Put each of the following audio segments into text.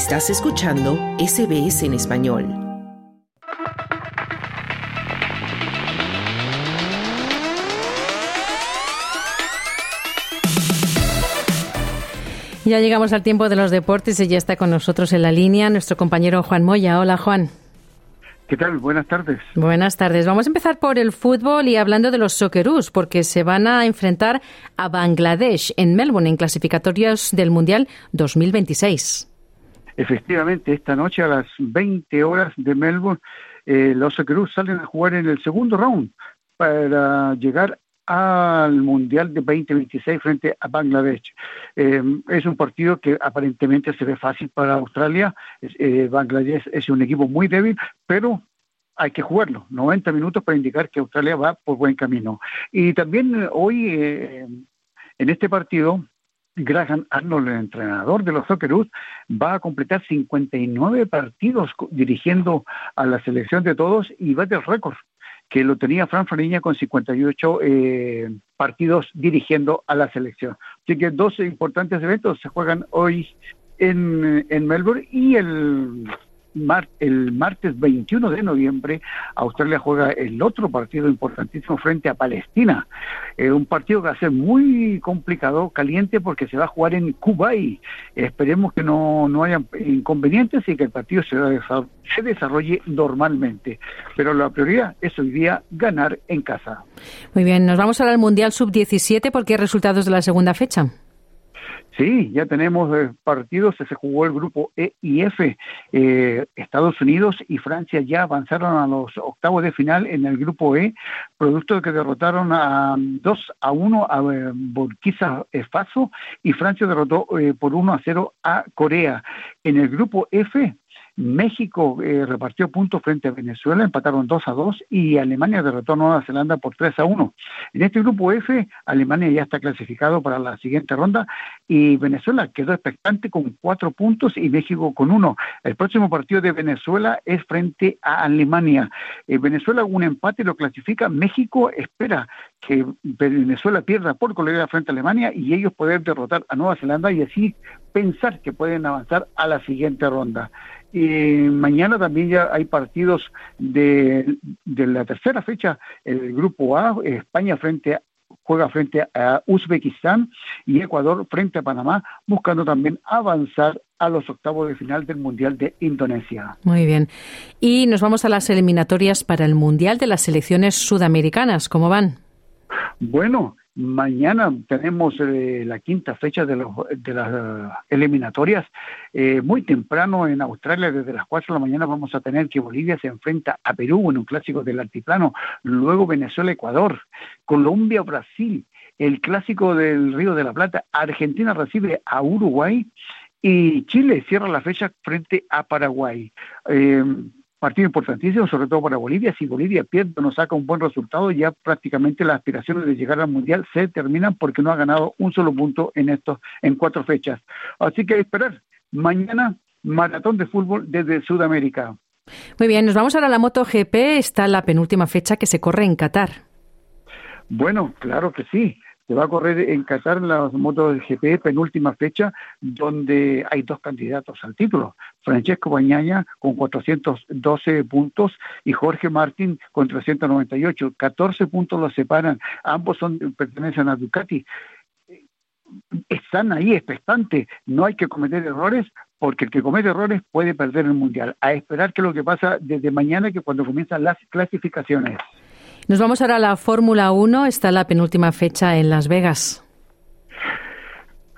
Estás escuchando SBS en español. Ya llegamos al tiempo de los deportes y ya está con nosotros en la línea nuestro compañero Juan Moya. Hola Juan. ¿Qué tal? Buenas tardes. Buenas tardes. Vamos a empezar por el fútbol y hablando de los Socceroos, porque se van a enfrentar a Bangladesh en Melbourne en clasificatorios del Mundial 2026. Efectivamente, esta noche a las 20 horas de Melbourne, eh, los Socceroos salen a jugar en el segundo round para llegar al Mundial de 2026 frente a Bangladesh. Eh, es un partido que aparentemente se ve fácil para Australia. Eh, Bangladesh es un equipo muy débil, pero hay que jugarlo. 90 minutos para indicar que Australia va por buen camino. Y también hoy, en este partido, Graham Arnold, el entrenador de los Socceroos, va a completar 59 partidos dirigiendo a la selección de todos y va del récord que lo tenía Fran Fariña con 58 eh, partidos dirigiendo a la selección. Así que dos importantes eventos se juegan hoy en, en Melbourne y el el martes 21 de noviembre, Australia juega el otro partido importantísimo frente a Palestina. Eh, un partido que va a ser muy complicado, caliente, porque se va a jugar en Cuba y esperemos que no, no haya inconvenientes y que el partido se, se desarrolle normalmente. Pero la prioridad es hoy día ganar en casa. Muy bien, nos vamos al Mundial Sub-17 porque hay resultados de la segunda fecha. Sí, ya tenemos eh, partidos, se jugó el grupo E y F. Eh, Estados Unidos y Francia ya avanzaron a los octavos de final en el grupo E, producto de que derrotaron a 2 a 1 a eh, Burkina Faso y Francia derrotó por 1 a 0 a Corea. En el grupo F, México eh, repartió puntos frente a Venezuela, empataron 2 a 2 y Alemania derrotó a Nueva Zelanda por 3 a 1. En este grupo F, Alemania ya está clasificado para la siguiente ronda y Venezuela quedó expectante con 4 puntos y México con 1. El próximo partido de Venezuela es frente a Alemania. Eh, Venezuela un empate lo clasifica, México espera que Venezuela pierda por goleada frente a Alemania y ellos poder derrotar a Nueva Zelanda y así pensar que pueden avanzar a la siguiente ronda. Y mañana también ya hay partidos de, de la tercera fecha, el grupo A, España frente a juega frente a Uzbekistán y Ecuador frente a Panamá, buscando también avanzar a los octavos de final del Mundial de Indonesia. Muy bien. Y nos vamos a las eliminatorias para el Mundial de las selecciones sudamericanas. ¿Cómo van? Bueno, Mañana tenemos eh, la quinta fecha de, de las eh, eliminatorias. Eh, muy temprano en Australia, desde las 4 de la mañana, vamos a tener que Bolivia se enfrenta a Perú en un clásico del altiplano. Luego Venezuela-Ecuador, Colombia-Brasil, el clásico del Río de la Plata. Argentina recibe a Uruguay y Chile cierra la fecha frente a Paraguay partido importantísimo, sobre todo para Bolivia. Si Bolivia pierde o no saca un buen resultado, ya prácticamente las aspiraciones de llegar al Mundial se terminan porque no ha ganado un solo punto en estos, en cuatro fechas. Así que que esperar. Mañana, maratón de fútbol desde Sudamérica. Muy bien, nos vamos ahora a la MotoGP. Está la penúltima fecha que se corre en Qatar. Bueno, claro que sí se va a correr en Qatar las motos del GP, penúltima fecha, donde hay dos candidatos al título. Francesco Bañaña con 412 puntos y Jorge Martín con 398. 14 puntos los separan. Ambos son pertenecen a Ducati. Están ahí expectantes. No hay que cometer errores porque el que comete errores puede perder el mundial. A esperar que lo que pasa desde mañana, que cuando comienzan las clasificaciones. Nos vamos ahora a la Fórmula 1. Está la penúltima fecha en Las Vegas.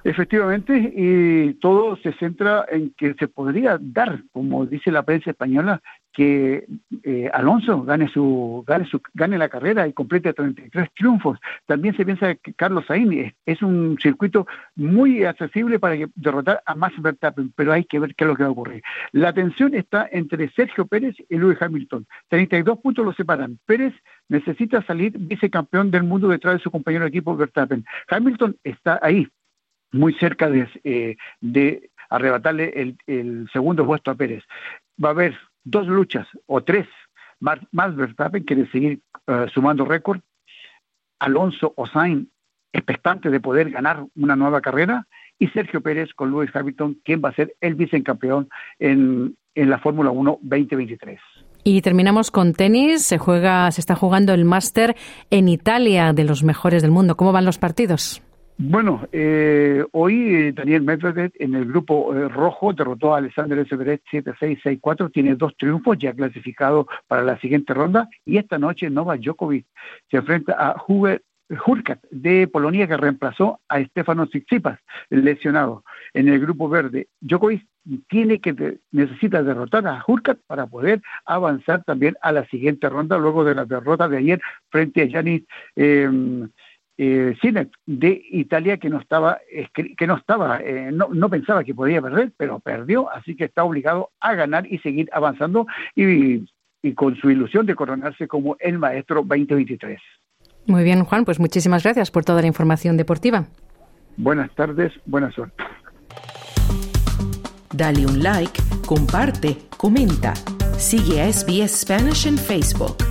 Efectivamente, y todo se centra en que se podría dar, como dice la prensa española, que eh, Alonso gane su, gane su gane la carrera y complete 33 triunfos. También se piensa que Carlos Sainz es, un circuito muy accesible para derrotar a Max Verstappen, pero hay que ver qué es lo que va a ocurrir. La tensión está entre Sergio Pérez y Lewis Hamilton. 32 puntos lo separan. Pérez necesita salir vicecampeón del mundo detrás de su compañero de equipo Verstappen. Hamilton está ahí, muy cerca de, eh, arrebatarle el, el, segundo puesto a Pérez. Va a haber dos luchas o tres más, más Verstappen quiere seguir uh, sumando récord. Alonso o Sainz expectante de poder ganar una nueva carrera y Sergio Pérez con Lewis Hamilton, quien va a ser el vicecampeón en, en la Fórmula 1 2023. Y terminamos con tenis. Se juega, se está jugando el máster en Italia de los mejores del mundo. ¿Cómo van los partidos? Bueno, eh, hoy eh, Daniel Medvedev en el grupo eh, rojo derrotó a Alexander Zverev 7-6, 6-4, tiene dos triunfos ya clasificado para la siguiente ronda y esta noche Novak Djokovic se enfrenta a Hubert Hurkat de Polonia que reemplazó a Stefano Tsitsipas, lesionado. En el grupo verde, Djokovic tiene que necesita derrotar a Hurkat para poder avanzar también a la siguiente ronda luego de la derrota de ayer frente a Yanis eh, eh, de Italia que no estaba que no estaba eh, no, no, pensaba que podía perder pero perdió así que está obligado a ganar y seguir avanzando y, y con su ilusión de coronarse como el maestro 2023 muy bien Juan pues muchísimas gracias por toda la información deportiva. Buenas tardes buena suerte. Dale un like comparte comenta. Sigue a SBS Spanish en Facebook